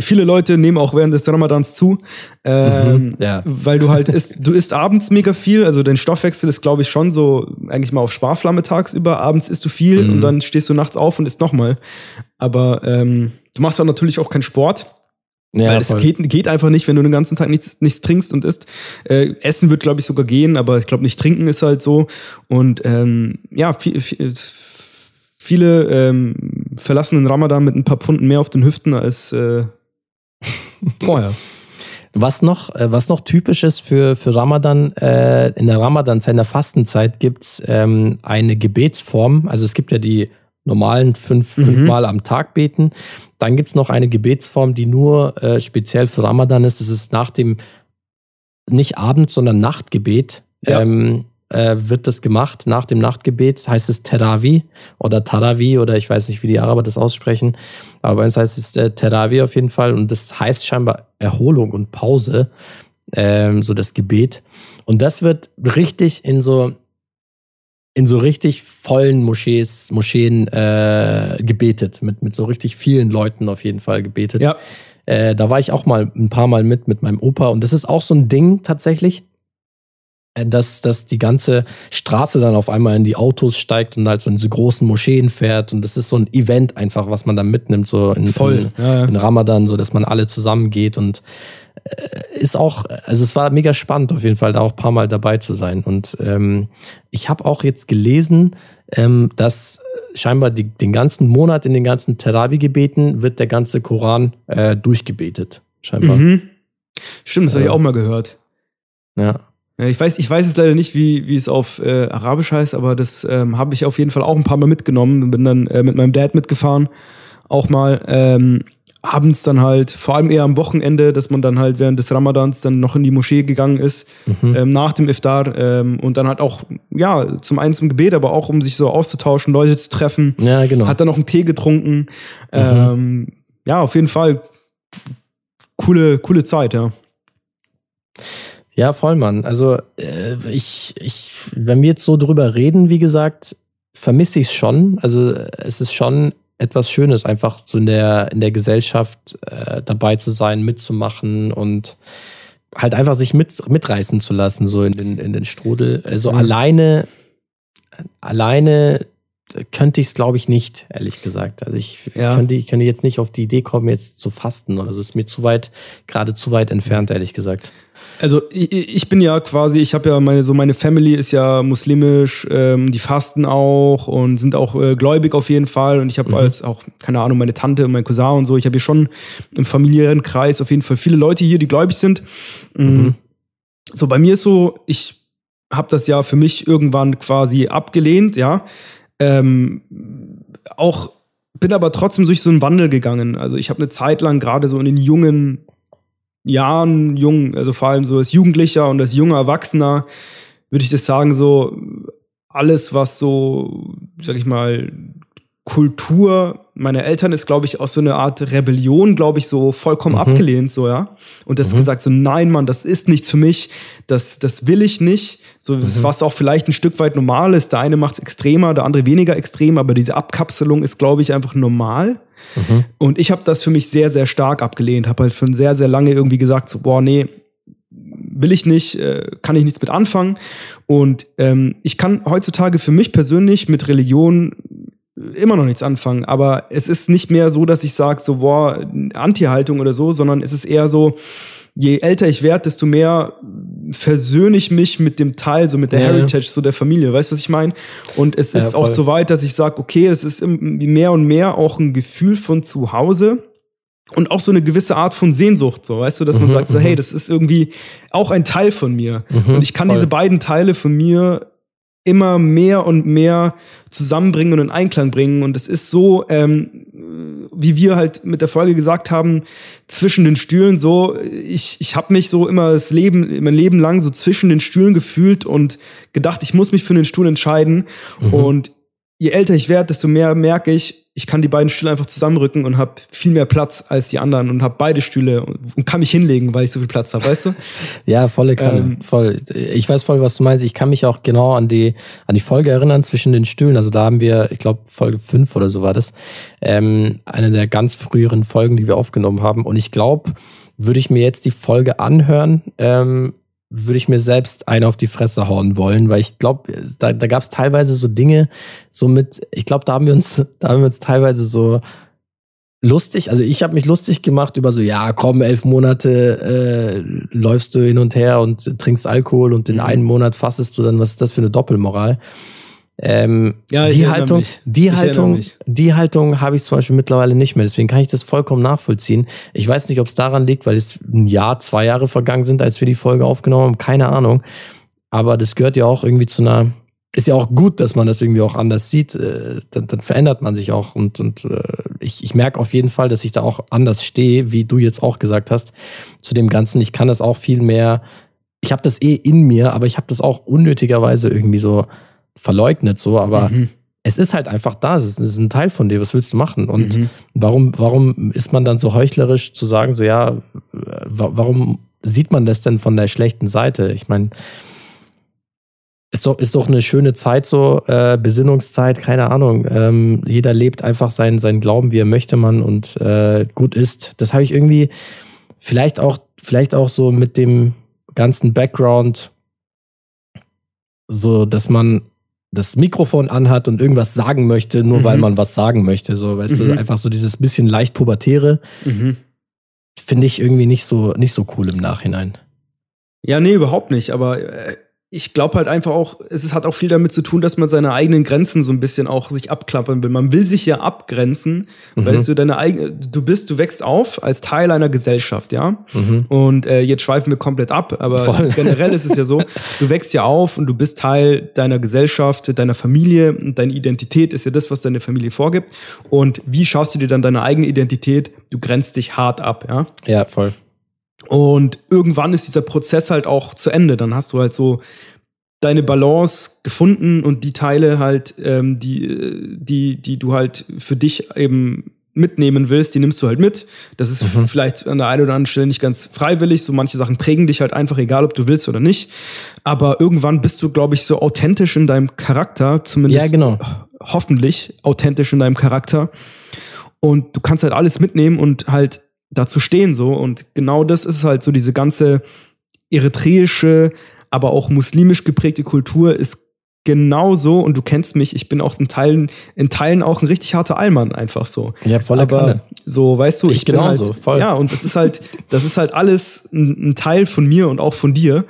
Viele Leute nehmen auch während des Ramadans zu, ähm, mhm, ja. weil du halt isst, du isst abends mega viel. Also dein Stoffwechsel ist, glaube ich, schon so eigentlich mal auf Sparflamme tagsüber. Abends isst du viel mhm. und dann stehst du nachts auf und isst nochmal. Aber ähm, du machst dann natürlich auch keinen Sport. Ja, Weil es geht, geht einfach nicht, wenn du den ganzen Tag nichts, nichts trinkst und isst. Äh, Essen wird, glaube ich, sogar gehen, aber ich glaube nicht trinken ist halt so. Und ähm, ja, viel, viel, viele ähm, verlassen den Ramadan mit ein paar Pfunden mehr auf den Hüften als äh, vorher. Was noch, äh, was noch typisch ist für, für Ramadan, äh, in der Ramadan-Zeit, in der Fastenzeit gibt's ähm, eine Gebetsform. Also es gibt ja die normalen fünf, mhm. fünfmal am Tag beten. Dann gibt's noch eine Gebetsform, die nur äh, speziell für Ramadan ist. Das ist nach dem, nicht Abend, sondern Nachtgebet. Ja. Ähm, äh, wird das gemacht. Nach dem Nachtgebet heißt es Teravi oder Taravi oder ich weiß nicht, wie die Araber das aussprechen. Aber bei uns heißt es äh, Teravi auf jeden Fall. Und das heißt scheinbar Erholung und Pause, ähm, so das Gebet. Und das wird richtig in so in so richtig vollen Moschees, Moscheen äh, gebetet, mit, mit so richtig vielen Leuten auf jeden Fall gebetet. Ja. Äh, da war ich auch mal ein paar Mal mit, mit meinem Opa. Und das ist auch so ein Ding tatsächlich, äh, dass, dass die ganze Straße dann auf einmal in die Autos steigt und halt so in diese großen Moscheen fährt. Und das ist so ein Event einfach, was man da mitnimmt, so in, Voll. in, ja, ja. in Ramadan, so dass man alle zusammen geht und ist auch, also es war mega spannend auf jeden Fall, da auch ein paar Mal dabei zu sein. Und ähm, ich habe auch jetzt gelesen, ähm, dass scheinbar die, den ganzen Monat in den ganzen Terabi-Gebeten wird der ganze Koran äh, durchgebetet. Scheinbar. Mhm. Stimmt, das habe ich auch mal gehört. Ja. Ich weiß, ich weiß es leider nicht, wie, wie es auf äh, Arabisch heißt, aber das ähm, habe ich auf jeden Fall auch ein paar Mal mitgenommen. Bin dann äh, mit meinem Dad mitgefahren, auch mal. Ähm, abends dann halt, vor allem eher am Wochenende, dass man dann halt während des Ramadans dann noch in die Moschee gegangen ist, mhm. ähm, nach dem Iftar ähm, und dann halt auch, ja, zum einen zum Gebet, aber auch um sich so auszutauschen, Leute zu treffen. Ja, genau. Hat dann noch einen Tee getrunken. Mhm. Ähm, ja, auf jeden Fall coole, coole Zeit, ja. Ja, voll, Mann. Also äh, ich, ich, wenn wir jetzt so drüber reden, wie gesagt, vermisse ich es schon. Also es ist schon etwas Schönes, einfach so in der, in der Gesellschaft äh, dabei zu sein, mitzumachen und halt einfach sich mit, mitreißen zu lassen, so in den, in den Strudel. Also mhm. alleine, alleine könnte ich es, glaube ich, nicht, ehrlich gesagt. Also ich, ja. könnte, ich könnte jetzt nicht auf die Idee kommen, jetzt zu fasten. Also es ist mir zu weit, gerade zu weit entfernt, ehrlich gesagt. Also ich, ich bin ja quasi, ich habe ja meine so meine Family ist ja muslimisch, ähm, die fasten auch und sind auch äh, gläubig auf jeden Fall und ich habe mhm. als auch keine Ahnung meine Tante und mein Cousin und so, ich habe hier schon im familiären Kreis auf jeden Fall viele Leute hier, die gläubig sind. Mhm. mhm. So bei mir ist so, ich habe das ja für mich irgendwann quasi abgelehnt, ja. Ähm, auch bin aber trotzdem durch so einen Wandel gegangen. Also ich habe eine Zeit lang gerade so in den jungen Jahren, jung, also vor allem so als Jugendlicher und als junger Erwachsener, würde ich das sagen, so alles, was so, sag ich mal, Kultur meiner Eltern ist, glaube ich, aus so einer Art Rebellion, glaube ich, so vollkommen mhm. abgelehnt, so, ja. Und das mhm. gesagt, so, nein, Mann, das ist nichts für mich, das, das will ich nicht. So, mhm. was auch vielleicht ein Stück weit normal ist. Der eine macht es extremer, der andere weniger extrem, aber diese Abkapselung ist, glaube ich, einfach normal. Mhm. Und ich habe das für mich sehr, sehr stark abgelehnt. Habe halt für sehr, sehr lange irgendwie gesagt, so, boah, nee, will ich nicht, äh, kann ich nichts mit anfangen. Und ähm, ich kann heutzutage für mich persönlich mit Religion immer noch nichts anfangen. Aber es ist nicht mehr so, dass ich sage, so, boah, Anti-Haltung oder so, sondern es ist eher so, je älter ich werde, desto mehr versöhne ich mich mit dem Teil, so mit der ja. Heritage, so der Familie. Weißt du, was ich meine? Und es ist ja, auch so weit, dass ich sage, okay, es ist mehr und mehr auch ein Gefühl von zu Hause und auch so eine gewisse Art von Sehnsucht, so, weißt du, dass man mhm, sagt, so, hey, mhm. das ist irgendwie auch ein Teil von mir. Mhm, und ich kann voll. diese beiden Teile von mir immer mehr und mehr zusammenbringen und in Einklang bringen. Und es ist so, ähm, wie wir halt mit der Folge gesagt haben, zwischen den Stühlen so, ich, ich habe mich so immer das Leben, mein Leben lang so zwischen den Stühlen gefühlt und gedacht, ich muss mich für den Stuhl entscheiden. Mhm. Und je älter ich werde, desto mehr merke ich, ich kann die beiden Stühle einfach zusammenrücken und habe viel mehr Platz als die anderen und habe beide Stühle und, und, kann mich hinlegen, weil ich so viel Platz habe, weißt du? ja, volle Kanne, ähm, voll. Ich weiß voll, was du meinst. Ich kann mich auch genau an die an die Folge erinnern zwischen den Stühlen. Also da haben wir, ich glaube Folge fünf oder so war das, ähm, eine der ganz früheren Folgen, die wir aufgenommen haben. Und ich glaube, würde ich mir jetzt die Folge anhören, ähm, würde ich mir selbst einen auf die Fresse hauen wollen, weil ich glaube, da, da gab es teilweise so Dinge, so mit, ich glaube, da haben wir uns, da haben wir uns teilweise so lustig, also ich habe mich lustig gemacht über so, ja, komm, elf Monate äh, läufst du hin und her und trinkst Alkohol und in mhm. einem Monat fassest du dann, was ist das für eine Doppelmoral? Ähm, ja, die Haltung, die Haltung, die Haltung habe ich zum Beispiel mittlerweile nicht mehr. Deswegen kann ich das vollkommen nachvollziehen. Ich weiß nicht, ob es daran liegt, weil es ein Jahr, zwei Jahre vergangen sind, als wir die Folge aufgenommen haben. Keine Ahnung. Aber das gehört ja auch irgendwie zu einer. Ist ja auch gut, dass man das irgendwie auch anders sieht. Äh, dann, dann verändert man sich auch. Und, und äh, ich, ich merke auf jeden Fall, dass ich da auch anders stehe, wie du jetzt auch gesagt hast, zu dem Ganzen. Ich kann das auch viel mehr. Ich habe das eh in mir, aber ich habe das auch unnötigerweise irgendwie so verleugnet, so, aber mhm. es ist halt einfach da, es ist, ein Teil von dir, was willst du machen? Und mhm. warum, warum ist man dann so heuchlerisch zu sagen, so ja, warum sieht man das denn von der schlechten Seite? Ich meine, ist doch, ist doch eine schöne Zeit so, äh, Besinnungszeit, keine Ahnung. Ähm, jeder lebt einfach seinen, seinen Glauben, wie er möchte man und äh, gut ist. Das habe ich irgendwie vielleicht auch, vielleicht auch so mit dem ganzen Background, so dass man das Mikrofon anhat und irgendwas sagen möchte, nur mhm. weil man was sagen möchte. So, weißt mhm. du, einfach so dieses bisschen leicht pubertäre. Mhm. Finde ich irgendwie nicht so, nicht so cool im Nachhinein. Ja, nee, überhaupt nicht. Aber äh, ich glaube halt einfach auch, es hat auch viel damit zu tun, dass man seine eigenen Grenzen so ein bisschen auch sich abklappern will. Man will sich ja abgrenzen, mhm. weil du deine eigene, du bist, du wächst auf als Teil einer Gesellschaft, ja. Mhm. Und äh, jetzt schweifen wir komplett ab, aber Voll. generell ist es ja so, du wächst ja auf und du bist Teil deiner Gesellschaft, deiner Familie und deine Identität ist ja das, was deine Familie vorgibt. Und wie schaust du dir dann deine eigene Identität? Du grenzt dich hart ab, ja. Ja, voll. Und irgendwann ist dieser Prozess halt auch zu Ende. Dann hast du halt so deine Balance gefunden und die Teile halt, ähm, die, die, die du halt für dich eben mitnehmen willst, die nimmst du halt mit. Das ist mhm. vielleicht an der einen oder anderen Stelle nicht ganz freiwillig. So manche Sachen prägen dich halt einfach, egal ob du willst oder nicht. Aber irgendwann bist du, glaube ich, so authentisch in deinem Charakter, zumindest ja, genau. hoffentlich authentisch in deinem Charakter. Und du kannst halt alles mitnehmen und halt dazu stehen so. Und genau das ist halt so diese ganze eritreische, aber auch muslimisch geprägte Kultur ist genauso und du kennst mich, ich bin auch in Teilen, in Teilen auch ein richtig harter Allmann einfach so. Ja, voller Aber Kanne. so, weißt du, ich, ich genauso, halt, voll. Ja, und das ist halt, das ist halt alles ein, ein Teil von mir und auch von dir.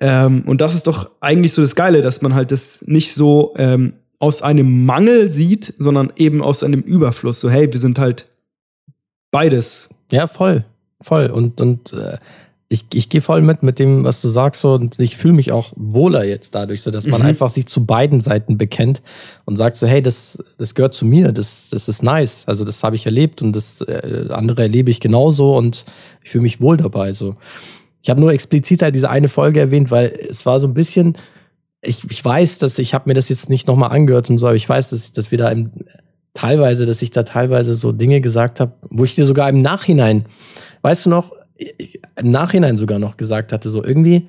Ähm, und das ist doch eigentlich so das Geile, dass man halt das nicht so ähm, aus einem Mangel sieht, sondern eben aus einem Überfluss. So, hey, wir sind halt beides ja, voll. Voll. Und, und äh, ich, ich gehe voll mit mit dem, was du sagst, so, und ich fühle mich auch wohler jetzt dadurch, so dass man mhm. einfach sich zu beiden Seiten bekennt und sagt so, hey, das, das gehört zu mir, das, das ist nice. Also das habe ich erlebt und das äh, andere erlebe ich genauso und ich fühle mich wohl dabei. So. Ich habe nur explizit halt diese eine Folge erwähnt, weil es war so ein bisschen, ich, ich weiß, dass ich habe mir das jetzt nicht nochmal angehört und so, aber ich weiß, dass, dass wir da im teilweise, dass ich da teilweise so Dinge gesagt habe, wo ich dir sogar im Nachhinein, weißt du noch, im Nachhinein sogar noch gesagt hatte, so irgendwie,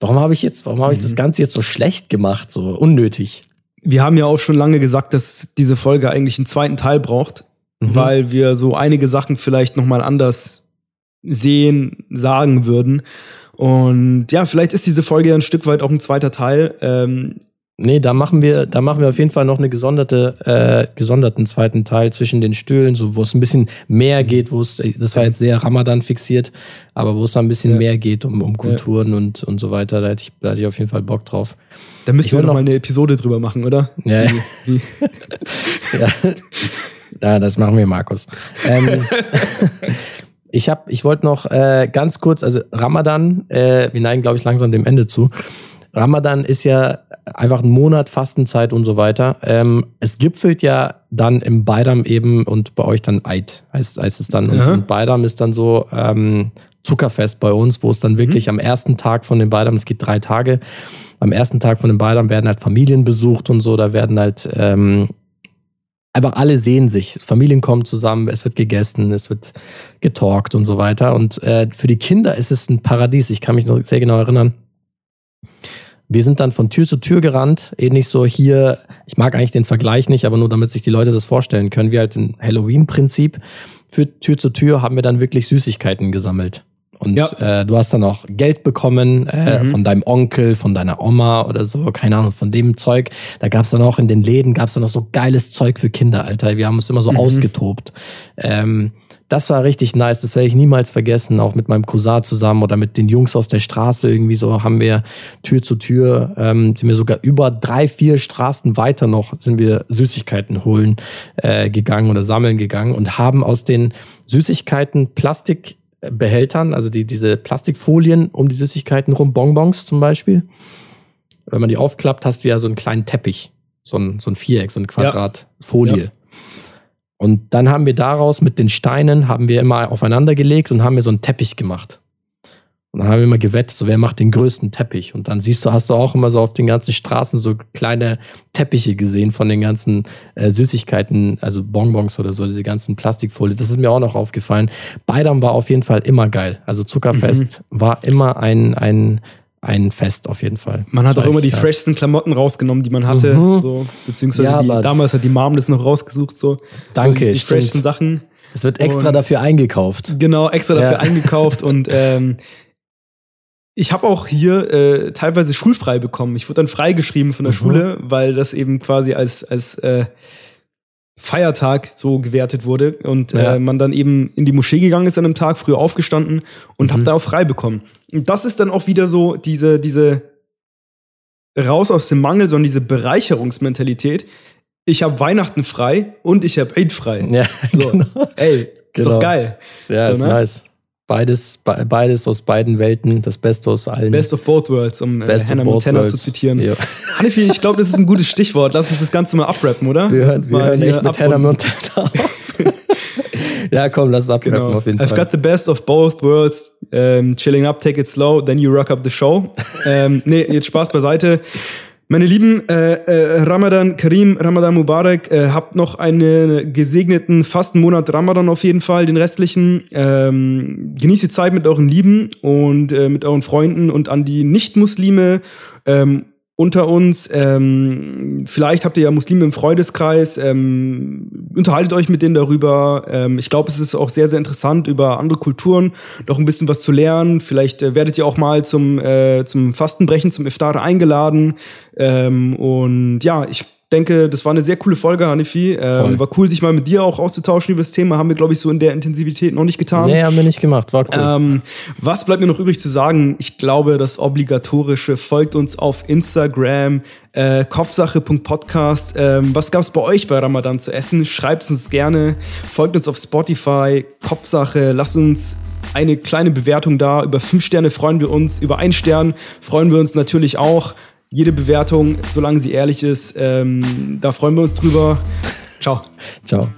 warum habe ich jetzt, warum habe ich das mhm. Ganze jetzt so schlecht gemacht, so unnötig? Wir haben ja auch schon lange gesagt, dass diese Folge eigentlich einen zweiten Teil braucht, mhm. weil wir so einige Sachen vielleicht noch mal anders sehen, sagen würden. Und ja, vielleicht ist diese Folge ja ein Stück weit auch ein zweiter Teil. Ähm, Nee, da machen wir, da machen wir auf jeden Fall noch eine gesonderte, äh, gesonderten zweiten Teil zwischen den Stühlen, so wo es ein bisschen mehr geht, wo es, das war jetzt sehr Ramadan fixiert, aber wo es da ein bisschen ja. mehr geht um, um Kulturen ja. und, und so weiter. Da hätte ich, da hätte ich auf jeden Fall Bock drauf. Da müssen ich wir noch mal eine Episode drüber machen, oder? Ja. Wie, wie? ja. ja, das machen wir, Markus. Ähm, ich hab, ich wollte noch äh, ganz kurz, also Ramadan, äh, wir neigen, glaube ich, langsam dem Ende zu. Ramadan ist ja einfach ein Monat Fastenzeit und so weiter. Ähm, es gipfelt ja dann im Beidam eben und bei euch dann Eid, heißt, heißt es dann. Ja. Und Beidam ist dann so ähm, Zuckerfest bei uns, wo es dann wirklich mhm. am ersten Tag von den Beidam, es geht drei Tage, am ersten Tag von den Beidam werden halt Familien besucht und so, da werden halt ähm, einfach alle sehen sich. Familien kommen zusammen, es wird gegessen, es wird getalkt und so weiter. Und äh, für die Kinder ist es ein Paradies. Ich kann mich noch sehr genau erinnern. Wir sind dann von Tür zu Tür gerannt, ähnlich so hier, ich mag eigentlich den Vergleich nicht, aber nur damit sich die Leute das vorstellen können, wie halt ein Halloween-Prinzip. Für Tür zu Tür haben wir dann wirklich Süßigkeiten gesammelt. Und ja. äh, du hast dann auch Geld bekommen äh, mhm. von deinem Onkel, von deiner Oma oder so, keine Ahnung, von dem Zeug. Da gab's dann auch in den Läden, gab's dann auch so geiles Zeug für Kinder, Alter. Wir haben uns immer so mhm. ausgetobt. Ähm, das war richtig nice, das werde ich niemals vergessen, auch mit meinem Cousin zusammen oder mit den Jungs aus der Straße irgendwie so haben wir Tür zu Tür, ähm, sind wir sogar über drei, vier Straßen weiter noch, sind wir Süßigkeiten holen äh, gegangen oder sammeln gegangen und haben aus den Süßigkeiten Plastikbehältern, also die, diese Plastikfolien um die Süßigkeiten rum, Bonbons zum Beispiel. Wenn man die aufklappt, hast du ja so einen kleinen Teppich, so ein, so ein Viereck, so ein Quadrat Folie. Ja. Und dann haben wir daraus mit den Steinen, haben wir immer aufeinander gelegt und haben wir so einen Teppich gemacht. Und dann haben wir immer gewettet, so wer macht den größten Teppich. Und dann siehst du, hast du auch immer so auf den ganzen Straßen so kleine Teppiche gesehen von den ganzen äh, Süßigkeiten, also Bonbons oder so, diese ganzen Plastikfolie. Das ist mir auch noch aufgefallen. Beidam war auf jeden Fall immer geil. Also Zuckerfest mhm. war immer ein, ein ein Fest auf jeden Fall. Man hat auch immer die das. freshsten Klamotten rausgenommen, die man hatte. Mhm. So, beziehungsweise ja, die, damals hat die Mom das noch rausgesucht. So. Danke. Die stimmt. freshsten Sachen. Es wird extra und, dafür eingekauft. Genau, extra dafür ja. eingekauft. Und ähm, ich habe auch hier äh, teilweise schulfrei bekommen. Ich wurde dann freigeschrieben von der mhm. Schule, weil das eben quasi als, als äh, Feiertag so gewertet wurde und ja. äh, man dann eben in die Moschee gegangen ist an einem Tag, früher aufgestanden und mhm. hab da auch frei bekommen. Und das ist dann auch wieder so diese, diese raus aus dem Mangel, sondern diese Bereicherungsmentalität. Ich habe Weihnachten frei und ich habe Eid frei. Ja, so. genau. Ey, ist genau. doch geil. Ja, so, ist ne? nice. Beides, beides aus beiden Welten, das Beste aus allen. Best of both worlds, um äh, Hannah Montana zu zitieren. Ja. Hanifi, ich glaube, das ist ein gutes Stichwort. Lass uns das Ganze mal abrappen, oder? Wir hören, wir hören echt mit Hannah Montana auf. ja, komm, lass es abrappen genau. auf jeden I've Fall. I've got the best of both worlds. Um, chilling up, take it slow, then you rock up the show. ähm, nee, jetzt Spaß beiseite. Meine Lieben, äh, äh, Ramadan Karim, Ramadan Mubarak, äh, habt noch einen gesegneten Fastenmonat Ramadan auf jeden Fall, den restlichen. Ähm, genießt die Zeit mit euren Lieben und äh, mit euren Freunden und an die Nicht-Muslime. Ähm, unter uns. Ähm, vielleicht habt ihr ja Muslime im Freundeskreis. Ähm, unterhaltet euch mit denen darüber. Ähm, ich glaube, es ist auch sehr, sehr interessant, über andere Kulturen noch ein bisschen was zu lernen. Vielleicht äh, werdet ihr auch mal zum, äh, zum Fastenbrechen, zum Iftar eingeladen. Ähm, und ja, ich denke, das war eine sehr coole Folge, Hanifi. Ähm, war cool, sich mal mit dir auch auszutauschen über das Thema. Haben wir, glaube ich, so in der Intensivität noch nicht getan. Nee, haben wir nicht gemacht. War cool. Ähm, was bleibt mir noch übrig zu sagen? Ich glaube, das Obligatorische folgt uns auf Instagram, äh, kopfsache.podcast. Ähm, was gab's bei euch bei Ramadan zu essen? Schreibt uns gerne. Folgt uns auf Spotify, Kopfsache. Lasst uns eine kleine Bewertung da. Über fünf Sterne freuen wir uns. Über einen Stern freuen wir uns natürlich auch. Jede Bewertung, solange sie ehrlich ist, ähm, da freuen wir uns drüber. Ciao. Ciao.